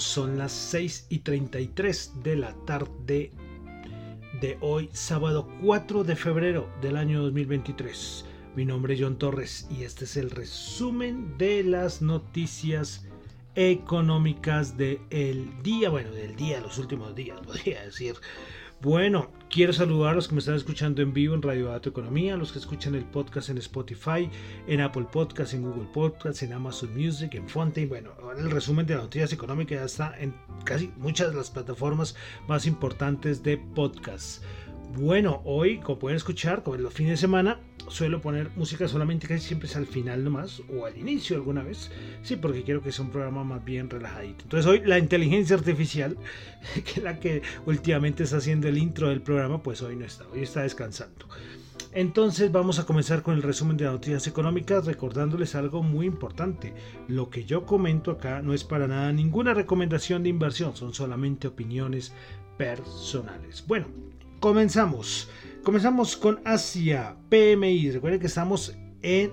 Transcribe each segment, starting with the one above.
Son las 6 y 33 de la tarde de hoy, sábado 4 de febrero del año 2023. Mi nombre es John Torres y este es el resumen de las noticias económicas del día, bueno, del día, los últimos días, podría decir. Bueno, quiero saludar a los que me están escuchando en vivo en Radio Dato Economía, a los que escuchan el podcast en Spotify, en Apple Podcast, en Google Podcast, en Amazon Music, en Fontaine. Bueno, el resumen de las noticias económicas ya está en casi muchas de las plataformas más importantes de podcast. Bueno, hoy, como pueden escuchar, como en los fines de semana, suelo poner música solamente casi siempre es al final nomás, o al inicio alguna vez. Sí, porque quiero que sea un programa más bien relajadito. Entonces hoy la inteligencia artificial, que es la que últimamente está haciendo el intro del programa, pues hoy no está, hoy está descansando. Entonces vamos a comenzar con el resumen de noticias económicas recordándoles algo muy importante. Lo que yo comento acá no es para nada ninguna recomendación de inversión, son solamente opiniones personales. Bueno, comenzamos. Comenzamos con Asia, PMI. Recuerden que estamos en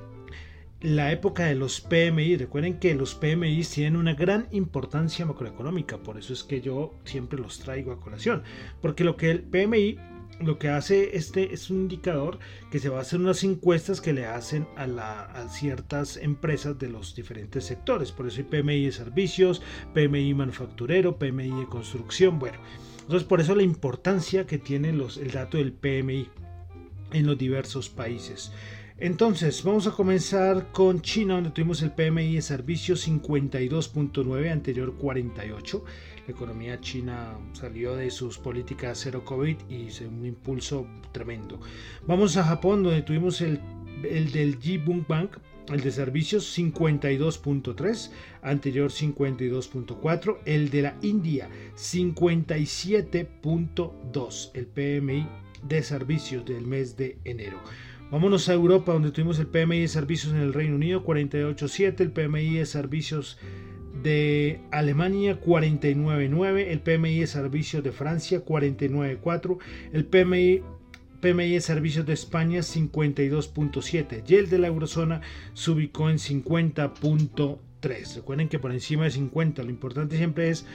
la época de los PMI. Recuerden que los PMI tienen una gran importancia macroeconómica, por eso es que yo siempre los traigo a colación. Porque lo que el PMI lo que hace este es un indicador que se va a hacer unas encuestas que le hacen a, a, ciertas empresas de los diferentes sectores. Por eso hay PMI de servicios, PMI manufacturero, PMI de construcción. Bueno, entonces, por eso la importancia que tiene los, el dato del PMI en los diversos países. Entonces, vamos a comenzar con China, donde tuvimos el PMI de servicios 52.9, anterior 48. La economía china salió de sus políticas cero COVID y se un impulso tremendo. Vamos a Japón, donde tuvimos el, el del Jibun Bank, el de servicios 52.3, anterior 52.4, el de la India 57.2, el PMI de servicios del mes de enero. Vámonos a Europa donde tuvimos el PMI de servicios en el Reino Unido 48.7, el PMI de servicios de Alemania 49.9, el PMI de servicios de Francia 49.4, el PMI PMI servicios de España 52.7 y el de la eurozona se ubicó en 50.3. Recuerden que por encima de 50, lo importante siempre es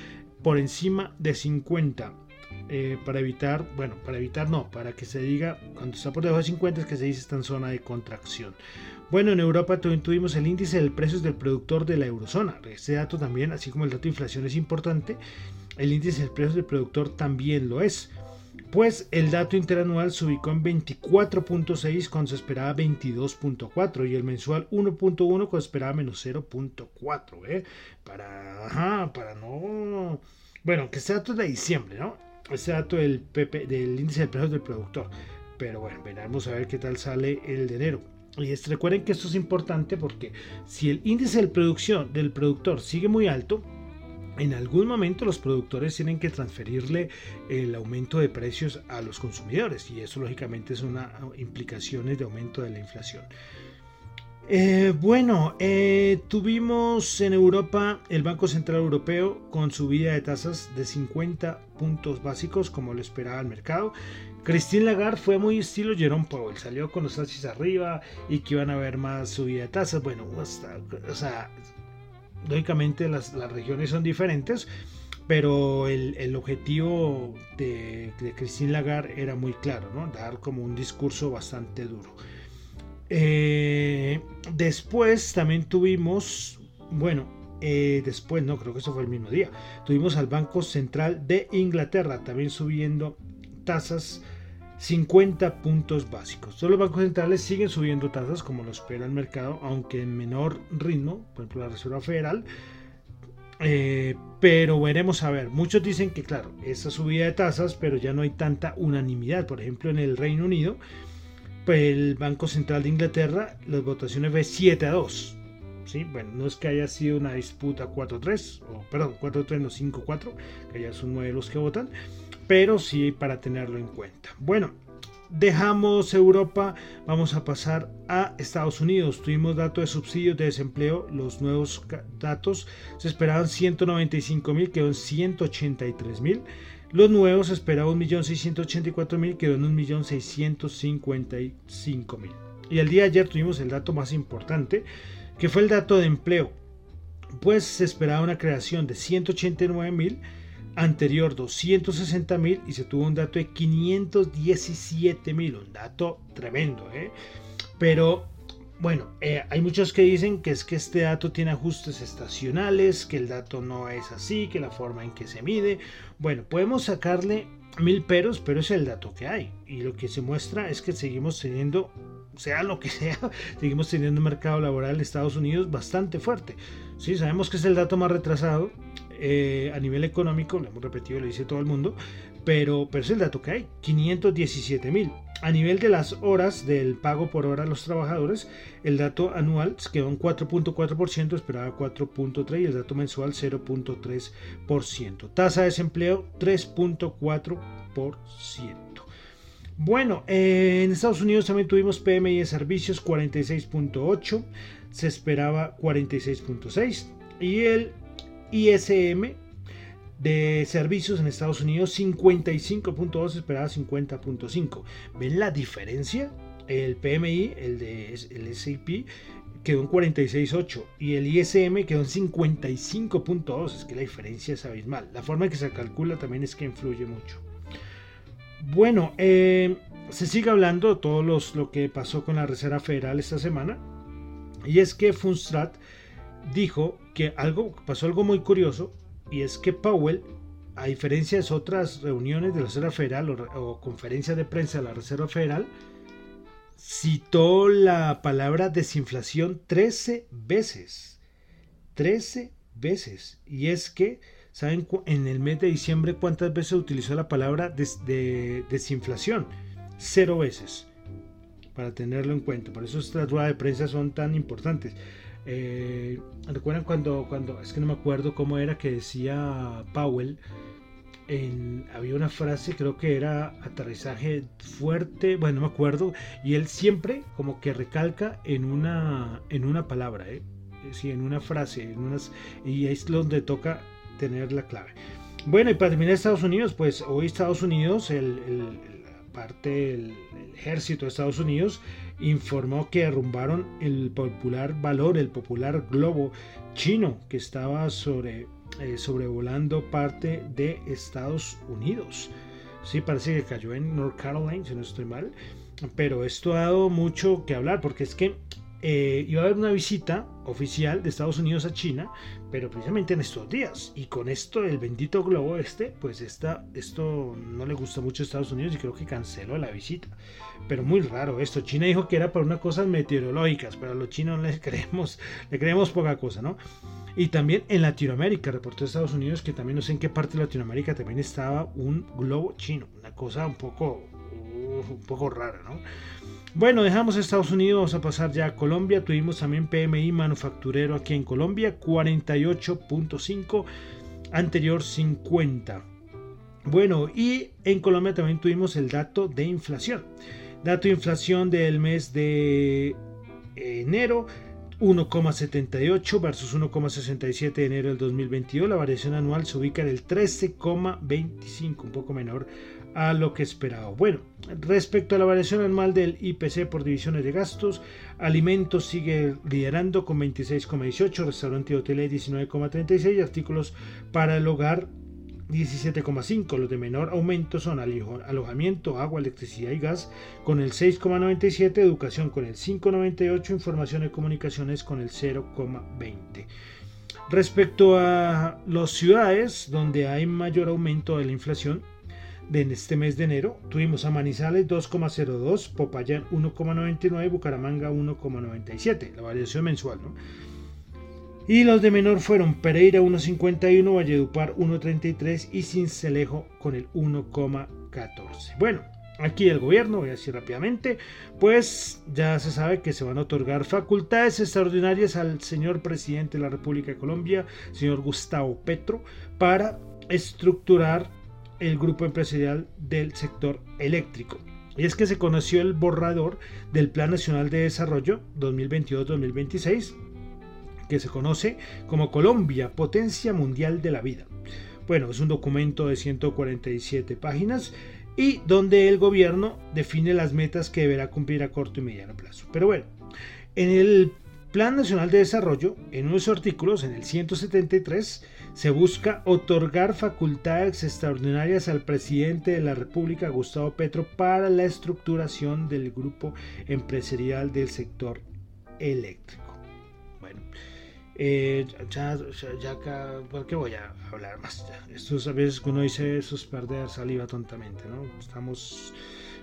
por encima de 50. Eh, para evitar, bueno, para evitar no, para que se diga, cuando está por debajo de 50 es que se dice está en zona de contracción. Bueno, en Europa tuvimos el índice del precios del productor de la eurozona. Este dato también, así como el dato de inflación es importante, el índice del precios del productor también lo es pues el dato interanual se ubicó en 24.6 cuando se esperaba 22.4 y el mensual 1.1 cuando se esperaba menos 0.4, ¿eh? Para, para no... Bueno, que este dato es de diciembre, ¿no? Este dato del, PP, del índice de precios del productor. Pero bueno, veremos a ver qué tal sale el de enero. Y recuerden que esto es importante porque si el índice de producción del productor sigue muy alto, en algún momento los productores tienen que transferirle el aumento de precios a los consumidores y eso lógicamente es una implicaciones de aumento de la inflación. Eh, bueno, eh, tuvimos en Europa el Banco Central Europeo con subida de tasas de 50 puntos básicos como lo esperaba el mercado. Christine Lagarde fue muy estilo Jerome Powell, salió con los taxis arriba y que iban a haber más subida de tasas. Bueno, o sea, lógicamente las, regiones son diferentes, pero el, objetivo de, Christine Lagarde era muy claro, ¿no? dar como un discurso bastante duro. Eh, después también tuvimos, bueno, eh, después, no, creo que eso fue el mismo día, tuvimos al Banco Central de Inglaterra también subiendo tasas 50 puntos básicos. Todos los bancos centrales siguen subiendo tasas como lo espera el mercado, aunque en menor ritmo, por ejemplo la Reserva Federal. Eh, pero veremos a ver. Muchos dicen que, claro, esa subida de tasas, pero ya no hay tanta unanimidad. Por ejemplo, en el Reino Unido, el Banco Central de Inglaterra, las votaciones fue 7 a 2. ¿Sí? Bueno, no es que haya sido una disputa 4-3, o perdón, 4-3, no 5-4, que ya son 9 los que votan pero sí para tenerlo en cuenta. Bueno, dejamos Europa, vamos a pasar a Estados Unidos. Tuvimos datos de subsidios de desempleo, los nuevos datos se esperaban 195 mil, quedó en 183 mil. Los nuevos se esperaban 1.684.000, quedó en 1.655.000. Y el día de ayer tuvimos el dato más importante, que fue el dato de empleo. Pues se esperaba una creación de 189.000 anterior 260 mil y se tuvo un dato de 517 mil, un dato tremendo, ¿eh? pero bueno, eh, hay muchos que dicen que es que este dato tiene ajustes estacionales, que el dato no es así, que la forma en que se mide, bueno, podemos sacarle mil peros, pero es el dato que hay y lo que se muestra es que seguimos teniendo sea lo que sea, seguimos teniendo un mercado laboral en Estados Unidos bastante fuerte. Sí, sabemos que es el dato más retrasado, eh, a nivel económico, lo hemos repetido, lo dice todo el mundo, pero, pero es el dato que hay, 517 mil. A nivel de las horas del pago por hora a los trabajadores, el dato anual quedó en 4.4%, esperaba 4.3% y el dato mensual 0.3%. Tasa de desempleo 3.4%. Bueno, en Estados Unidos también tuvimos PMI de servicios 46.8, se esperaba 46.6 y el ISM de servicios en Estados Unidos 55.2 esperaba 50.5. ¿Ven la diferencia? El PMI, el de el SAP, quedó en 46.8 y el ISM quedó en 55.2. Es que la diferencia es abismal. La forma en que se calcula también es que influye mucho. Bueno, eh, se sigue hablando de todo lo que pasó con la Reserva Federal esta semana. Y es que Funstrat dijo que algo pasó algo muy curioso y es que Powell, a diferencia de otras reuniones de la Reserva Federal o, conferencias de prensa de la Reserva Federal, citó la palabra desinflación 13 veces. 13 veces. Y es que, ¿saben en el mes de diciembre cuántas veces utilizó la palabra de desinflación? Cero veces. Para tenerlo en cuenta. Por eso estas ruedas de prensa son tan importantes. Eh, ¿Recuerdan cuando, cuando, es que no me acuerdo cómo era que decía Powell? Había una frase, creo que era aterrizaje fuerte, bueno, no me acuerdo, y él siempre como que recalca en una, en una palabra, ¿eh? sí, en una frase, en unas, y es donde toca tener la clave. Bueno, y para terminar Estados Unidos, pues hoy Estados Unidos, el, parte del ejército de Estados Unidos, informó que derrumbaron el popular valor, el popular globo chino que estaba sobre, eh, sobrevolando parte de Estados Unidos. Sí, parece que cayó en North Carolina, si no estoy mal. Pero esto ha dado mucho que hablar porque es que eh, iba a haber una visita oficial de Estados Unidos a China, pero precisamente en estos días. Y con esto, el bendito globo este, pues esta, esto no le gusta mucho a Estados Unidos y creo que canceló la visita. Pero muy raro esto. China dijo que era para unas cosas meteorológicas, pero a los chinos les creemos, le creemos poca cosa, ¿no? Y también en Latinoamérica, reportó Estados Unidos que también no sé en qué parte de Latinoamérica también estaba un globo chino. Una cosa un poco, un poco rara, ¿no? Bueno, dejamos Estados Unidos, vamos a pasar ya a Colombia. Tuvimos también PMI manufacturero aquí en Colombia, 48.5, anterior 50. Bueno, y en Colombia también tuvimos el dato de inflación. Dato de inflación del mes de enero, 1,78 versus 1,67 de enero del 2022. La variación anual se ubica en el 13,25, un poco menor a lo que esperaba. Bueno, respecto a la variación anual del IPC por divisiones de gastos, alimentos sigue liderando con 26,18, restaurante y hotel 19,36, artículos para el hogar 17,5. Los de menor aumento son alojamiento, agua, electricidad y gas con el 6,97, educación con el 5,98, información y comunicaciones con el 0,20. Respecto a las ciudades donde hay mayor aumento de la inflación, de este mes de enero tuvimos a Manizales 2,02, Popayán 1,99, Bucaramanga 1,97, la variación mensual, ¿no? Y los de menor fueron Pereira 1.51, Valledupar 1.33 y Cincelejo con el 1.14. Bueno, aquí el gobierno, voy a decir rápidamente, pues ya se sabe que se van a otorgar facultades extraordinarias al señor presidente de la República de Colombia, señor Gustavo Petro, para estructurar el grupo empresarial del sector eléctrico. Y es que se conoció el borrador del Plan Nacional de Desarrollo 2022-2026 que se conoce como Colombia, Potencia Mundial de la Vida. Bueno, es un documento de 147 páginas y donde el gobierno define las metas que deberá cumplir a corto y mediano plazo. Pero bueno, en el Plan Nacional de Desarrollo, en unos artículos, en el 173, se busca otorgar facultades extraordinarias al presidente de la República, Gustavo Petro, para la estructuración del grupo empresarial del sector eléctrico. Eh, ya, ya, acá, ¿por qué voy a hablar más? Esto a veces que uno dice eso es perder saliva tontamente, ¿no? Estamos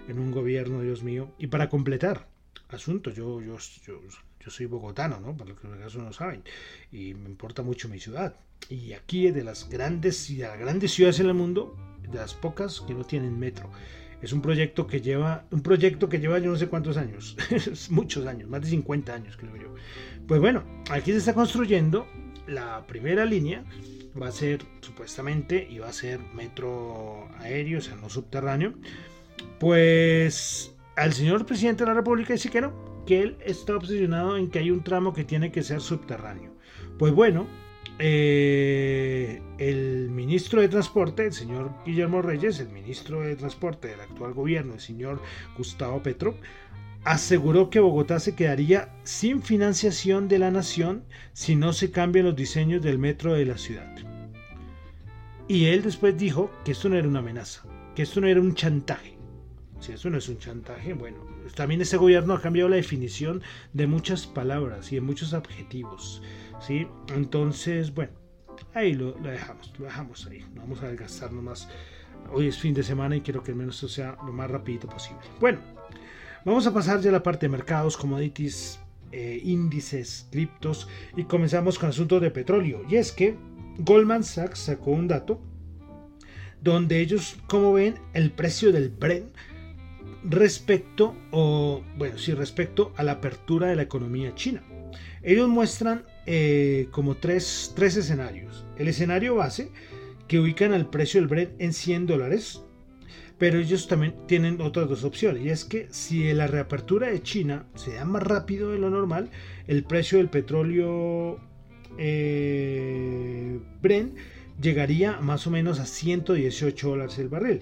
en un gobierno, Dios mío. Y para completar, asunto, yo, yo, yo, yo soy bogotano, ¿no? Para los que acaso no saben. Y me importa mucho mi ciudad. Y aquí es de las grandes, de las grandes ciudades en el mundo, de las pocas que no tienen metro. Es un proyecto que lleva, un proyecto que lleva yo no sé cuántos años, muchos años, más de 50 años creo yo. Pues bueno, aquí se está construyendo la primera línea, va a ser supuestamente, y va a ser metro aéreo, o sea, no subterráneo. Pues al señor presidente de la República dice que no, que él está obsesionado en que hay un tramo que tiene que ser subterráneo. Pues bueno, eh, el ministro de Transporte, el señor Guillermo Reyes, el ministro de Transporte del actual gobierno, el señor Gustavo Petro, aseguró que Bogotá se quedaría sin financiación de la nación si no se cambian los diseños del metro de la ciudad. Y él después dijo que esto no era una amenaza, que esto no era un chantaje. Si eso no es un chantaje, bueno, también este gobierno ha cambiado la definición de muchas palabras y de muchos adjetivos. Entonces, bueno, ahí lo, dejamos, lo dejamos ahí. No vamos a desgastarnos más. Hoy es fin de semana y quiero que al menos esto sea lo más rapidito posible. Bueno, vamos a pasar ya a la parte de mercados, commodities, eh, índices, criptos y comenzamos con asuntos de petróleo. Y es que Goldman Sachs sacó un dato donde ellos, como ven, el precio del Brent respecto o bueno, sí, respecto a la apertura de la economía china. Ellos muestran eh, como tres, tres escenarios. El escenario base, que ubican al precio del Brent en 100 dólares, pero ellos también tienen otras dos opciones. Y es que si la reapertura de China se da más rápido de lo normal, el precio del petróleo eh, Brent llegaría más o menos a 118 dólares el barril.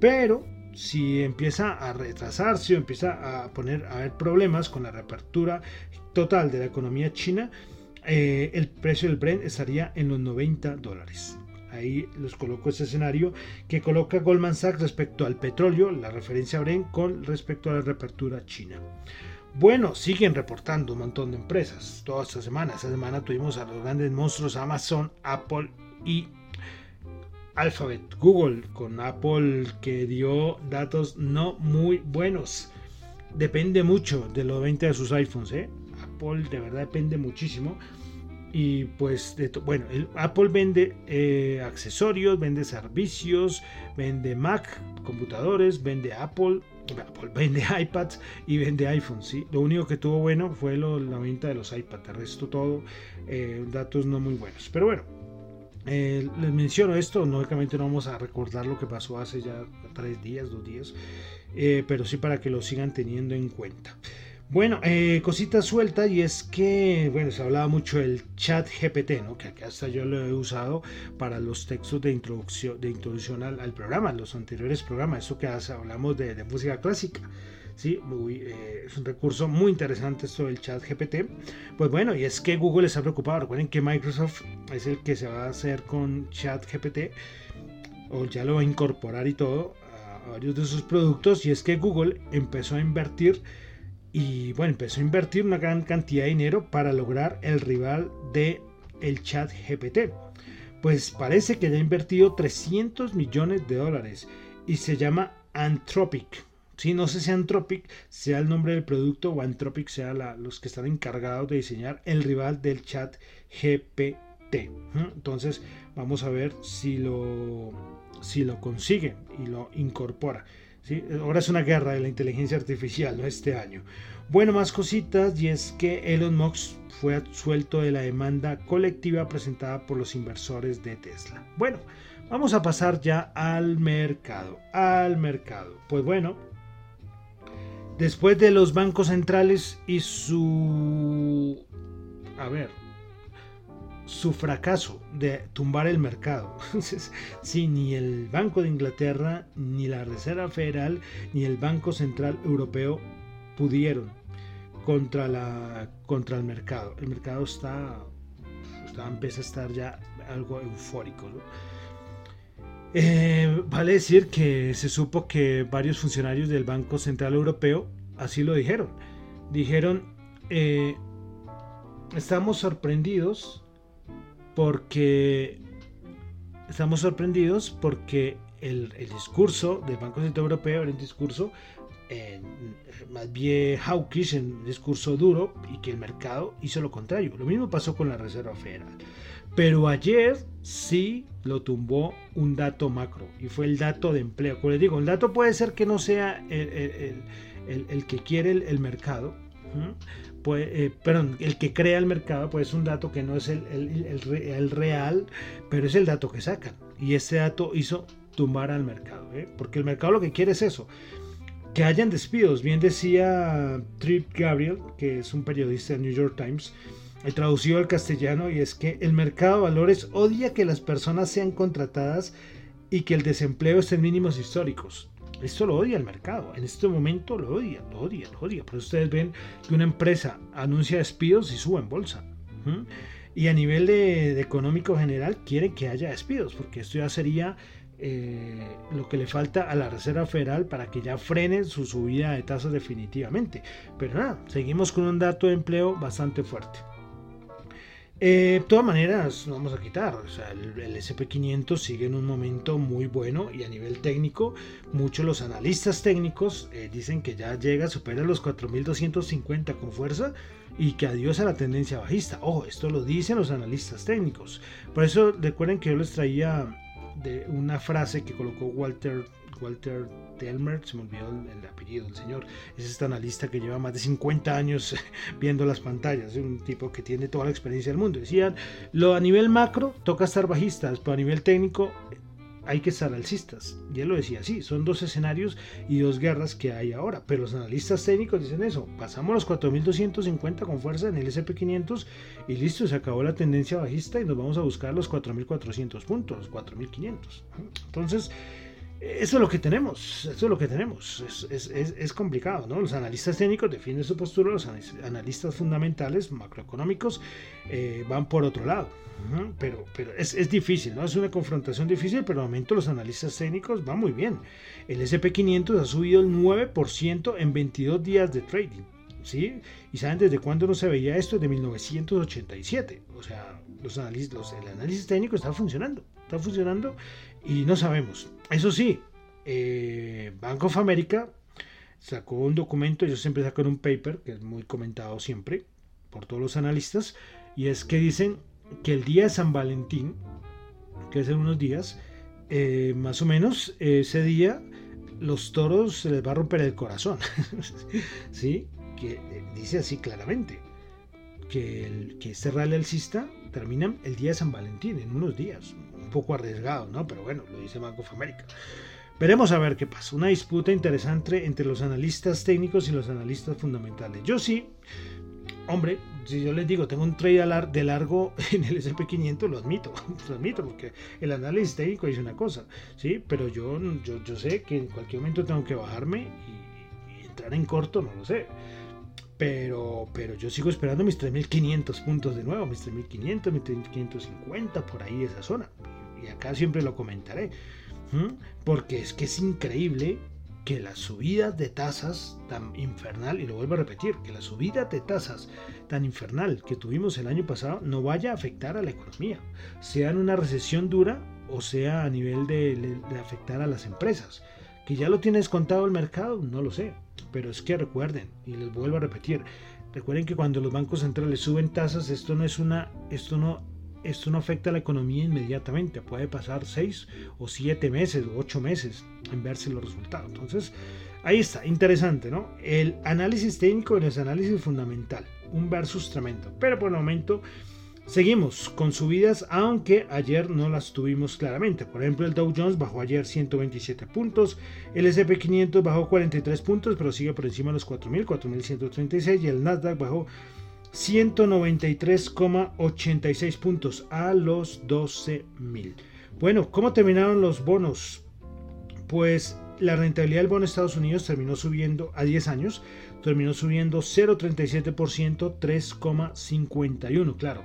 Pero si empieza a retrasarse o empieza a poner a haber problemas con la reapertura total de la economía china, eh, el precio del Brent estaría en los 90 dólares. Ahí les coloco ese escenario que coloca Goldman Sachs respecto al petróleo, la referencia Brent con respecto a la reapertura china. Bueno, siguen reportando un montón de empresas toda esta semana. Esta semana tuvimos a los grandes monstruos Amazon, Apple y Alphabet, Google, con Apple que dio datos no muy buenos. Depende mucho de los 20 de sus iPhones, ¿eh? De verdad depende muchísimo. Y pues, bueno, Apple vende eh, accesorios, vende servicios, vende Mac, computadores, vende Apple, Apple vende iPads y vende iPhones. ¿sí? Lo único que tuvo bueno fue la venta de los iPads. El resto todo, eh, datos no muy buenos. Pero bueno, eh, les menciono esto, lógicamente no vamos a recordar lo que pasó hace ya tres días, dos días, pero sí para que lo sigan teniendo en cuenta. Bueno, eh, cosita suelta y es que, bueno, se hablaba mucho del chat GPT, ¿no? Que acá hasta yo lo he usado para los textos de introducción, de introducción al, programa, los anteriores programas, eso que hace, hablamos de, música clásica. ¿sí? Eh, es un recurso muy interesante esto del chat GPT. Pues bueno, y es que Google está preocupado. Recuerden que Microsoft es el que se va a hacer con chat GPT, o ya lo va a incorporar y todo a varios de sus productos. Y es que Google empezó a invertir y bueno, empezó a invertir una gran cantidad de dinero para lograr el rival de el chat GPT. Pues parece que ya ha invertido 300 millones de dólares y se llama Anthropic. Sí, no sé si Anthropic sea el nombre del producto o Anthropic sea los que están encargados de diseñar el rival del chat GPT. Entonces vamos a ver si lo, si lo consigue y lo incorpora. Ahora es una guerra de la inteligencia artificial ¿no? este año. Bueno, más cositas y es que Elon Musk fue absuelto de la demanda colectiva presentada por los inversores de Tesla. Bueno, vamos a pasar ya al mercado. Al mercado. Pues bueno, después de los bancos centrales y su... A ver, su fracaso de tumbar el mercado. sí, ni el Banco de Inglaterra, ni la Reserva Federal, ni el Banco Central Europeo pudieron contra, la, contra el mercado. El mercado está, está empieza a estar ya algo eufórico. Eh, vale decir que se supo que varios funcionarios del Banco Central Europeo así lo dijeron. Dijeron, eh, estamos sorprendidos porque estamos sorprendidos porque el, el, discurso del Banco Central Europeo era un discurso más bien hawkish, en discurso duro, y que el mercado hizo lo contrario. Lo mismo pasó con la Reserva Federal. Pero ayer sí lo tumbó un dato macro, y fue el dato de empleo. Como les digo, el dato puede ser que no sea el, el, que quiere el, mercado, pues, eh, perdón, el que crea el mercado, pues es un dato que no es el, el, real, pero es el dato que sacan. Y ese dato hizo tumbar al mercado, ¿eh? porque el mercado lo que quiere es eso, que hayan despidos. Bien decía Trip Gabriel, que es un periodista del New York Times, he traducido al castellano, y es que el mercado de valores odia que las personas sean contratadas y que el desempleo esté en mínimos históricos. Esto lo odia el mercado. En este momento lo odia, lo odia, lo odia. Por eso ustedes ven que una empresa anuncia despidos y sube en bolsa. Y a nivel de, económico general quiere que haya despidos, porque esto ya sería eh, lo que le falta a la Reserva Federal para que ya frene su subida de tasas definitivamente. Pero nada, seguimos con un dato de empleo bastante fuerte. Eh, de todas maneras, no vamos a quitar. el, SP500 sigue en un momento muy bueno y a nivel técnico, muchos los analistas técnicos eh, dicen que ya llega, supera los 4.250 con fuerza y que adiós a la tendencia bajista. Ojo, esto lo dicen los analistas técnicos. Por eso recuerden que yo les traía una frase que colocó Walter, Walter Delmer, se me olvidó el, apellido del señor, es este analista que lleva más de 50 años viendo las pantallas, un tipo que tiene toda la experiencia del mundo. Decían, lo a nivel macro toca estar bajistas, pero a nivel técnico hay que estar alcistas. Y él lo decía así, son dos escenarios y dos guerras que hay ahora. Pero los analistas técnicos dicen eso, pasamos los 4.250 con fuerza en el SP500 y listo, se acabó la tendencia bajista y nos vamos a buscar los 4.400 puntos, los 4.500. Entonces, eso es lo que tenemos, eso es lo que tenemos. Es, complicado, ¿no? Los analistas técnicos defienden su postura, los analistas fundamentales, macroeconómicos, eh, van por otro lado. Pero, pero es, difícil, ¿no? Es una confrontación difícil, pero de momento los analistas técnicos van muy bien. El SP500 ha subido el 9% en 22 días de trading. ¿Sí? ¿Y saben desde cuándo no se veía esto? De 1987. O sea, los analistas, el análisis técnico está funcionando. Está funcionando y no sabemos. Eso sí, eh, Bank of America sacó un documento, ellos siempre sacan un paper, que es muy comentado siempre por todos los analistas, y es que dicen que el día de San Valentín, que es en unos días, eh, más o menos ese día los toros se les va a romper el corazón. ¿Sí? Que eh, dice así claramente. Que, que este rally alcista termina el día de San Valentín, en unos días poco arriesgado, ¿no? Pero bueno, lo dice Bank of America. Veremos a ver qué pasa. Una disputa interesante entre los analistas técnicos y los analistas fundamentales. Yo sí, hombre, si yo les digo, tengo un trade de largo en el SP500, lo admito, lo admito, porque el análisis técnico dice una cosa, ¿sí? Pero yo, yo, yo sé que en cualquier momento tengo que bajarme y, entrar en corto, no lo sé. Pero, pero yo sigo esperando mis 3.500 puntos de nuevo, mis 3.500, mis 3.550, por ahí esa zona y acá siempre lo comentaré, porque es que es increíble que la subida de tasas tan infernal, y lo vuelvo a repetir, que la subida de tasas tan infernal que tuvimos el año pasado no vaya a afectar a la economía, sea en una recesión dura o sea a nivel de, afectar a las empresas. Que ya lo tiene descontado el mercado, no lo sé. Pero es que recuerden, y les vuelvo a repetir, recuerden que cuando los bancos centrales suben tasas, esto no es una, esto no, esto no afecta a la economía inmediatamente. Puede pasar seis o siete meses o ocho meses en verse los resultados. Entonces, ahí está, interesante, ¿no? El análisis técnico es análisis fundamental, un versus tremendo. Pero por el momento Seguimos con subidas, aunque ayer no las tuvimos claramente. Por ejemplo, el Dow Jones bajó ayer 127 puntos, el SP 500 bajó 43 puntos, pero sigue por encima de los 4.000, 4.136 y el Nasdaq bajó 193,86 puntos a los 12.000. Bueno, ¿cómo terminaron los bonos? Pues la rentabilidad del bono de Estados Unidos terminó subiendo a 10 años, terminó subiendo 0,37%, 3,51. Claro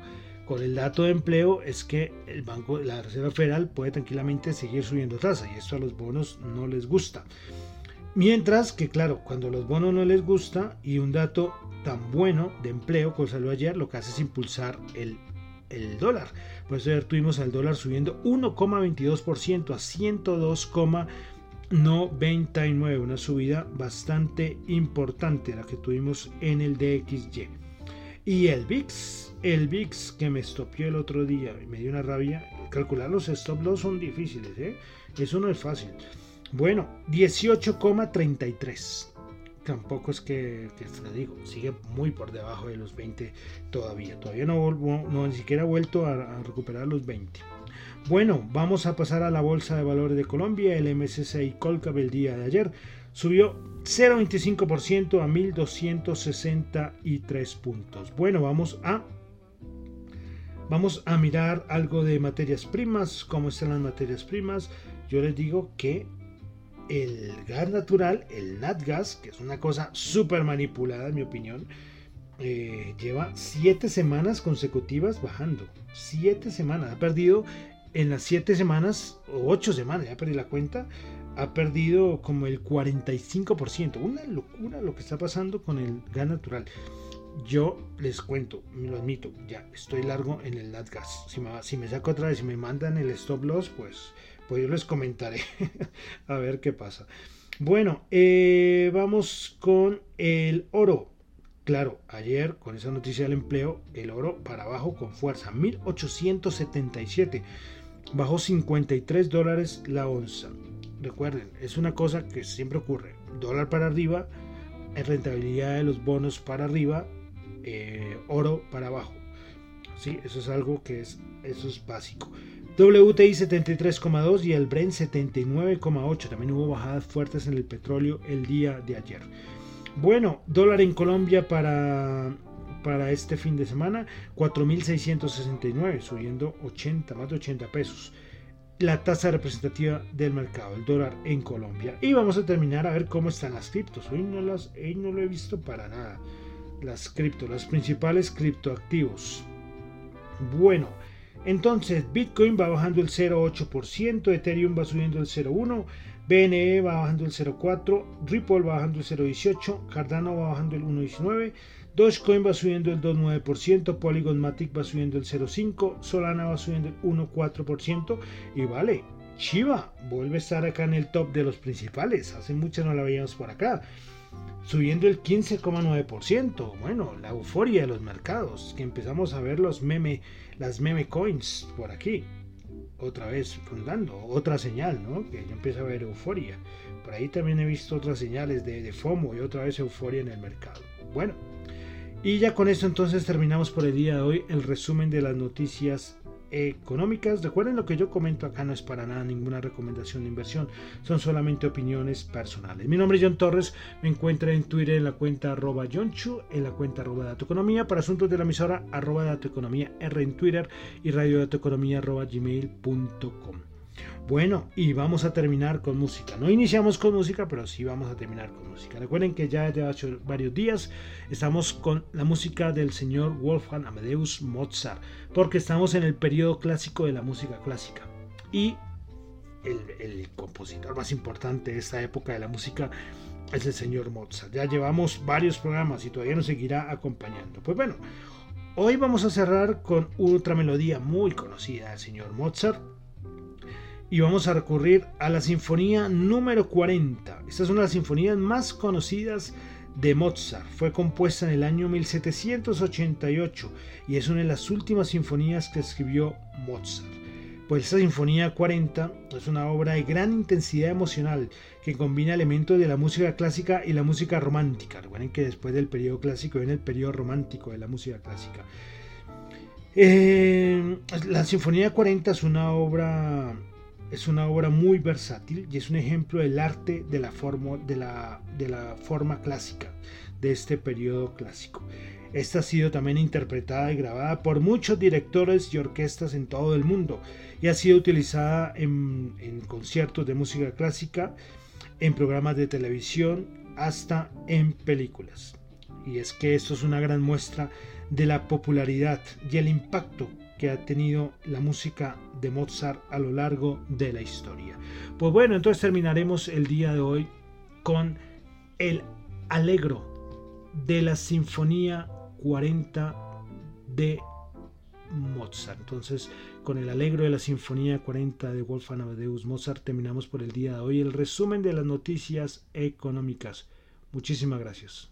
con el dato de empleo es que el banco, la Reserva Federal puede tranquilamente seguir subiendo tasa y esto a los bonos no les gusta. Mientras que, claro, cuando los bonos no les gusta y un dato tan bueno de empleo como salió ayer, lo que hace es impulsar el, dólar. Por eso ayer tuvimos al dólar subiendo 1,22% a 102,99, una subida bastante importante la que tuvimos en el DXY. Y el VIX, el VIX que me estopió el otro día y me dio una rabia. Calcular los stop loss son difíciles, ¿eh? Eso no es fácil. Bueno, 18,33. Tampoco es que, que digo, sigue muy por debajo de los 20 todavía. Todavía no, no ni siquiera ha vuelto a, a recuperar los 20. Bueno, vamos a pasar a la Bolsa de Valores de Colombia. El MSCI Colcap el día de ayer subió 0,25% a 1.263 puntos. Bueno, vamos a, vamos a mirar algo de materias primas, cómo están las materias primas. Yo les digo que el gas natural, el NatGas, que es una cosa súper manipulada en mi opinión, eh, lleva 7 semanas consecutivas bajando. 7 semanas. Ha perdido en las 7 semanas, o 8 semanas, ya perdí la cuenta, ha perdido como el 45%. Una locura lo que está pasando con el gas natural. Yo les cuento, lo admito, ya estoy largo en el NatGas. Si me, si me saco otra vez y me mandan el stop loss, pues, pues yo les comentaré a ver qué pasa. Bueno, eh, vamos con el oro. Claro, ayer con esa noticia del empleo, el oro para abajo con fuerza, 1877, bajó 53 dólares la onza. Recuerden, es una cosa que siempre ocurre. Dólar para arriba, rentabilidad de los bonos para arriba, eh, oro para abajo. ¿Sí? Eso es algo que es, eso es básico. WTI 73,2 y el Brent 79,8. También hubo bajadas fuertes en el petróleo el día de ayer. Bueno, dólar en Colombia para, para este fin de semana, 4.669, subiendo 80, más de 80 pesos la tasa representativa del mercado, el dólar en Colombia. Y vamos a terminar a ver cómo están las criptos. Hoy no, las, hoy no lo he visto para nada. Las criptos, los principales criptoactivos. Bueno, entonces Bitcoin va bajando el 0,8%, Ethereum va subiendo el 0,1%, BNE va bajando el 0,4%, Ripple va bajando el 0,18%, Cardano va bajando el 1,19%, Dogecoin va subiendo el 2,9%, Polygon Matic va subiendo el 0,5%, Solana va subiendo el 1,4% y vale, Shiba vuelve a estar acá en el top de los principales, hace mucho no la veíamos por acá, subiendo el 15,9%, bueno, la euforia de los mercados, que empezamos a ver los meme, las meme coins por aquí, otra vez fundando, otra señal, ¿no? Que yo empiezo a ver euforia. Por ahí también he visto otras señales de, de FOMO y otra vez euforia en el mercado. Bueno, y ya con esto entonces terminamos por el día de hoy el resumen de las noticias económicas. Recuerden lo que yo comento acá no es para nada ninguna recomendación de inversión, son solamente opiniones personales. Mi nombre es John Torres, me encuentra en Twitter en la cuenta arroba Chu, en la cuenta arroba Datoeconomía, para asuntos de la emisora arroba Datoeconomía R en Twitter y radio Datoeconomía arroba gmail.com. Bueno, y vamos a terminar con música. No iniciamos con música, pero sí vamos a terminar con música. Recuerden que ya desde varios días estamos con la música del señor Wolfgang Amadeus Mozart, porque estamos en el periodo clásico de la música clásica. Y el, el compositor más importante de esta época de la música es el señor Mozart. Ya llevamos varios programas y todavía nos seguirá acompañando. Pues bueno, hoy vamos a cerrar con otra melodía muy conocida del señor Mozart y vamos a recurrir a la sinfonía número 40. Esta es una de las sinfonías más conocidas de Mozart. Fue compuesta en el año 1788 y es una de las últimas sinfonías que escribió Mozart. Pues esta Sinfonía 40 es una obra de gran intensidad emocional que combina elementos de la música clásica y la música romántica. Recuerden que después del periodo clásico viene el periodo romántico de la música clásica. Eh, la Sinfonía 40 es una obra es una obra muy versátil y es un ejemplo del arte de la forma, clásica de este periodo clásico. Esta ha sido también interpretada y grabada por muchos directores y orquestas en todo el mundo y ha sido utilizada en conciertos de música clásica, en programas de televisión, hasta en películas. Y es que esto es una gran muestra de la popularidad y el impacto que ha tenido la música de Mozart a lo largo de la historia. Pues bueno, entonces terminaremos el día de hoy con el alegro de la Sinfonía 40 de Mozart. Entonces, con el alegro de la Sinfonía 40 de Wolfgang Amadeus Mozart terminamos por el día de hoy el resumen de las noticias económicas. Muchísimas gracias.